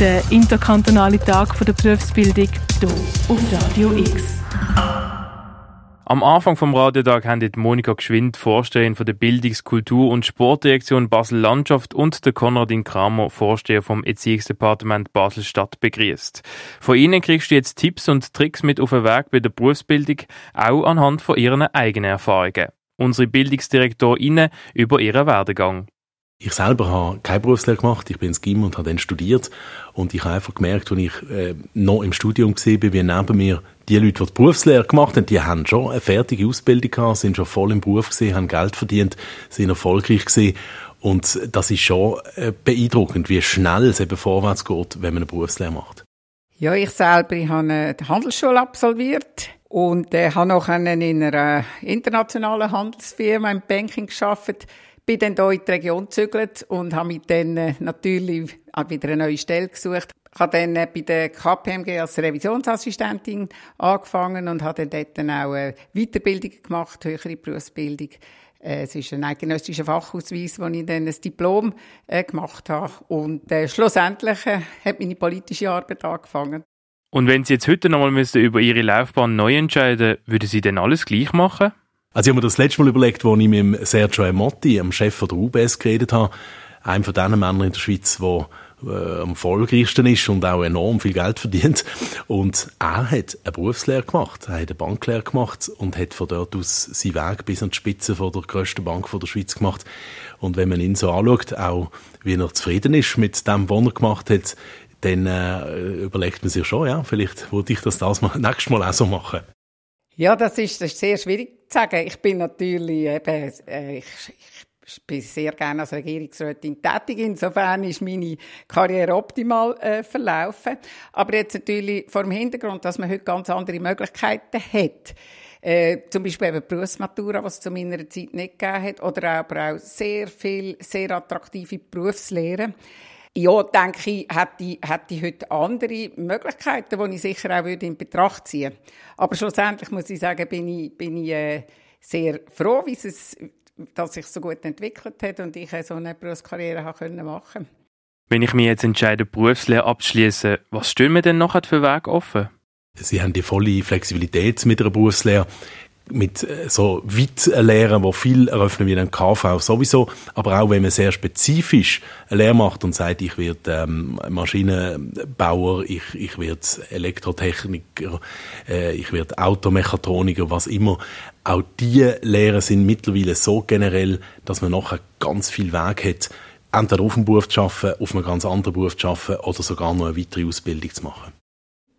der interkantonale Tag der Berufsbildung hier auf Radio X. Am Anfang vom Radiotag haben Monika Geschwind, Vorsteherin von der Bildungs-, Kultur- und Sportdirektion Basel-Landschaft und der Konradin Kramer, Vorsteher vom Erziehungsdepartement Basel-Stadt begrüßt. Von ihnen kriegst du jetzt Tipps und Tricks mit auf den Weg bei der Berufsbildung, auch anhand von ihren eigenen Erfahrungen. Unsere Bildungsdirektorinnen über ihren Werdegang. Ich selber habe keine Berufslehre gemacht, ich bin ins GIM und habe dann studiert. Und ich habe einfach gemerkt, als ich äh, noch im Studium war, wie neben mir die Leute, die die Berufslehre gemacht haben, die haben schon eine fertige Ausbildung gehabt, sind schon voll im Beruf gesehen, haben Geld verdient, sind erfolgreich gesehen und das ist schon äh, beeindruckend, wie schnell es eben vorwärts geht, wenn man eine Berufslehre macht. Ja, ich selber ich habe eine Handelsschule absolviert und äh, habe noch in einer internationalen Handelsfirma im Banking geschafft bin dann hier in die Region gezügelt und habe mich dann äh, natürlich auch wieder eine neue Stelle gesucht. Ich habe dann äh, bei der KPMG als Revisionsassistentin angefangen und habe dann dort auch eine Weiterbildung gemacht, höhere Berufsbildung. Äh, es ist ein eidgenössischer Fachausweis, wo ich dann ein Diplom gemacht habe. Und äh, schlussendlich äh, hat meine politische Arbeit angefangen. Und wenn Sie jetzt heute nochmal über Ihre Laufbahn neu entscheiden würden Sie denn alles gleich machen? Also ich habe mir das letzte Mal überlegt, als ich mit Sergio Motti, dem Chef der UBS, geredet habe, einem von diesen Männern in der Schweiz, der äh, am erfolgreichsten ist und auch enorm viel Geld verdient. Und er hat eine Berufslehre gemacht, er hat eine Banklehre gemacht und hat von dort aus seinen Weg bis an die Spitze von der grössten Bank von der Schweiz gemacht. Und wenn man ihn so anschaut, auch wie er zufrieden ist mit dem, was er gemacht hat, dann äh, überlegt man sich schon, ja, vielleicht würde ich das, das mal, nächstes Mal auch so machen. Ja, das ist, das ist sehr schwierig sagen. Ich bin natürlich eben, äh, ich, ich bin sehr gerne als Regierungsrätin tätig. Insofern ist meine Karriere optimal äh, verlaufen. Aber jetzt natürlich vor dem Hintergrund, dass man heute ganz andere Möglichkeiten hat. Äh, zum Beispiel eben Berufsmatura, was es zu meiner Zeit nicht gegeben hat, oder aber auch sehr viel, sehr attraktive Berufslehren. Ja, denke ich, hätte, hätte ich heute andere Möglichkeiten, die ich sicher auch würde in Betracht ziehen würde. Aber schlussendlich muss ich sagen, bin ich, bin ich äh, sehr froh, wie es, dass sich so gut entwickelt hat und ich so eine Berufskarriere machen Wenn ich mich jetzt entscheide, Berufslehre abzuschließen, was stehen mir denn nachher für Weg offen? Sie haben die volle Flexibilität mit einer Berufslehre mit äh, so weit Lehren, wo viel eröffnen wie ein KV sowieso, aber auch wenn man sehr spezifisch eine Lehre macht und sagt, ich werde ähm, Maschinenbauer, ich, ich werde Elektrotechniker, äh, ich werde Automechatroniker, was immer, auch diese Lehren sind mittlerweile so generell, dass man nachher ganz viel Weg hat, entweder auf dem Beruf zu arbeiten, auf einem ganz anderen Beruf zu arbeiten oder sogar noch eine weitere Ausbildung zu machen.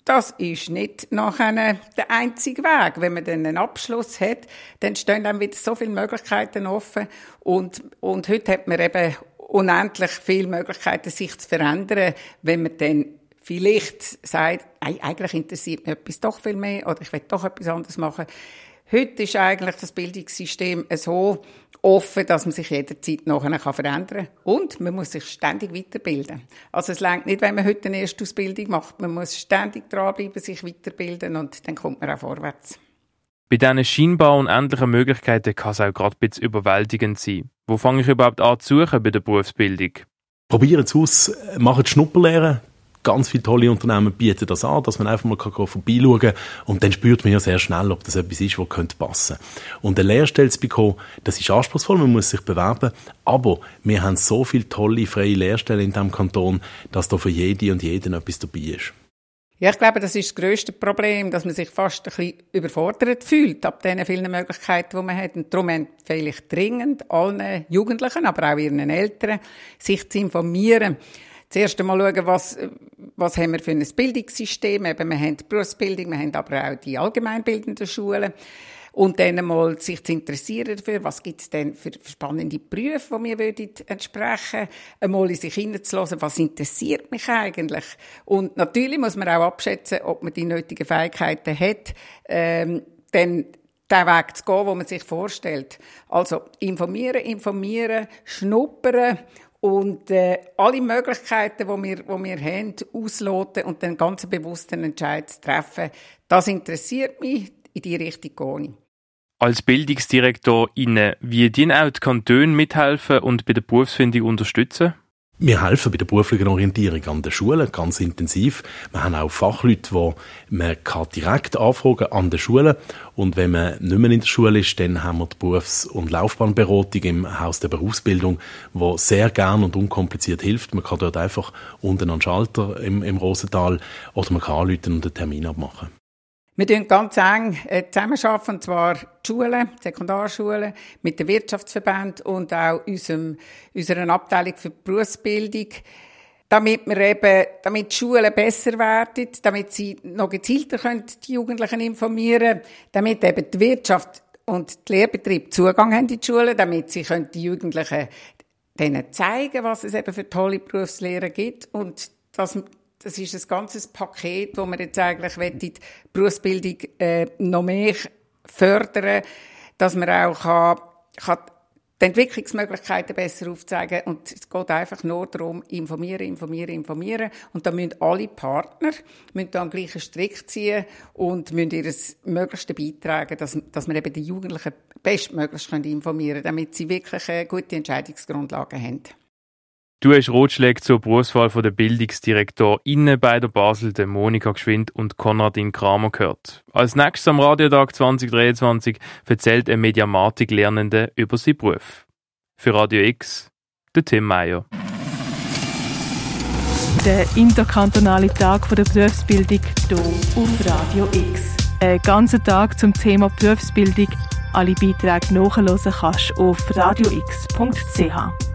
Das ist nicht nachher der einzige Weg. Wenn man dann einen Abschluss hat, dann stehen dann wieder so viele Möglichkeiten offen. Und, und heute hat man eben unendlich viele Möglichkeiten, sich zu verändern, wenn man dann vielleicht sagt, eigentlich interessiert mich etwas doch viel mehr oder ich will doch etwas anderes machen. Heute ist eigentlich das Bildungssystem so offen, dass man sich jederzeit nachher verändern kann. Und man muss sich ständig weiterbilden. Also es längt nicht, wenn man heute eine erste Ausbildung macht. Man muss ständig dranbleiben, sich weiterbilden und dann kommt man auch vorwärts. Bei diesen scheinbar unendlichen Möglichkeiten kann es auch gerade ein bisschen überwältigend sein. Wo fange ich überhaupt an zu suchen bei der Berufsbildung? Probieren es aus, machen Schnupperlehren, ganz viele tolle Unternehmen bieten das an, dass man einfach mal vorbeischauen kann und dann spürt man ja sehr schnell, ob das etwas ist, was könnte passen. Und eine Lehrstelle zu bekommen, das ist anspruchsvoll, man muss sich bewerben, aber wir haben so viele tolle freie Lehrstellen in diesem Kanton, dass da für jede und jeden etwas dabei ist. Ja, ich glaube, das ist das grösste Problem, dass man sich fast ein bisschen überfordert fühlt ab den vielen Möglichkeiten, die man hat. Und darum empfehle ich dringend allen Jugendlichen, aber auch ihren Eltern, sich zu informieren zuerst einmal schauen, was, was haben wir für ein Bildungssystem. Eben, wir haben die Berufsbildung, wir haben aber auch die allgemeinbildenden Schulen. Und dann einmal sich zu interessieren dafür, was gibt es denn für spannende Berufe, die mir würden entsprechen Einmal in sich hineinzulassen, was interessiert mich eigentlich. Und natürlich muss man auch abschätzen, ob man die nötigen Fähigkeiten hat, ähm, dann den Weg zu gehen, wo man sich vorstellt. Also informieren, informieren, schnuppern und äh, alle Möglichkeiten, die wir, die wir haben, ausloten und den ganz bewussten Entscheid zu treffen, das interessiert mich, in die Richtung gehe ich. Als Bildungsdirektor wie dienen auch die Kantone mithelfen und bei der Berufsfindung unterstützen? Wir helfen bei der beruflichen Orientierung an den Schulen ganz intensiv. Wir haben auch Fachleute, die man kann direkt anfragen an den Schulen. Und wenn man nicht mehr in der Schule ist, dann haben wir die Berufs- und Laufbahnberatung im Haus der Berufsbildung, wo sehr gern und unkompliziert hilft. Man kann dort einfach unten an den Schalter im, im Rosental oder man kann anrufen und einen Termin abmachen. Wir arbeiten ganz eng äh, zusammenarbeiten, und zwar die Schulen, Sekundarschulen, mit den Wirtschaftsverbänden und auch unserem, unserer Abteilung für die Berufsbildung, damit wir eben, damit die Schulen besser werden, damit sie noch gezielter können die Jugendlichen informieren, damit eben die Wirtschaft und die Lehrbetriebe Zugang haben in die Schulen, damit sie können die Jugendlichen denen zeigen, was es eben für tolle Berufslehre gibt und dass das ist ein ganzes Paket, wo wir jetzt eigentlich die Berufsbildung äh, noch mehr fördern, dass man auch kann, kann die Entwicklungsmöglichkeiten besser aufzeigen und es geht einfach nur darum, informieren, informieren, informieren und da müssen alle Partner müssen da am gleichen Strick ziehen und müssen ihr Möglichste beitragen, dass, dass wir eben die Jugendlichen bestmöglich informieren können, damit sie wirklich eine gute Entscheidungsgrundlagen haben. Du hast Rotschläge zur Berufswahl von der Bildungsdirektorinnen bei der Basel, der Monika Geschwind und Konradin Kramer gehört. Als nächstes am Radiotag 2023 erzählt ein Mediamatik-Lernende über seinen Beruf. Für Radio X, der Tim Meyer. Der interkantonale Tag der Berufsbildung hier auf Radio X. Ein ganzer Tag zum Thema Berufsbildung. Alle Beiträge nachhören kannst du auf radiox.ch.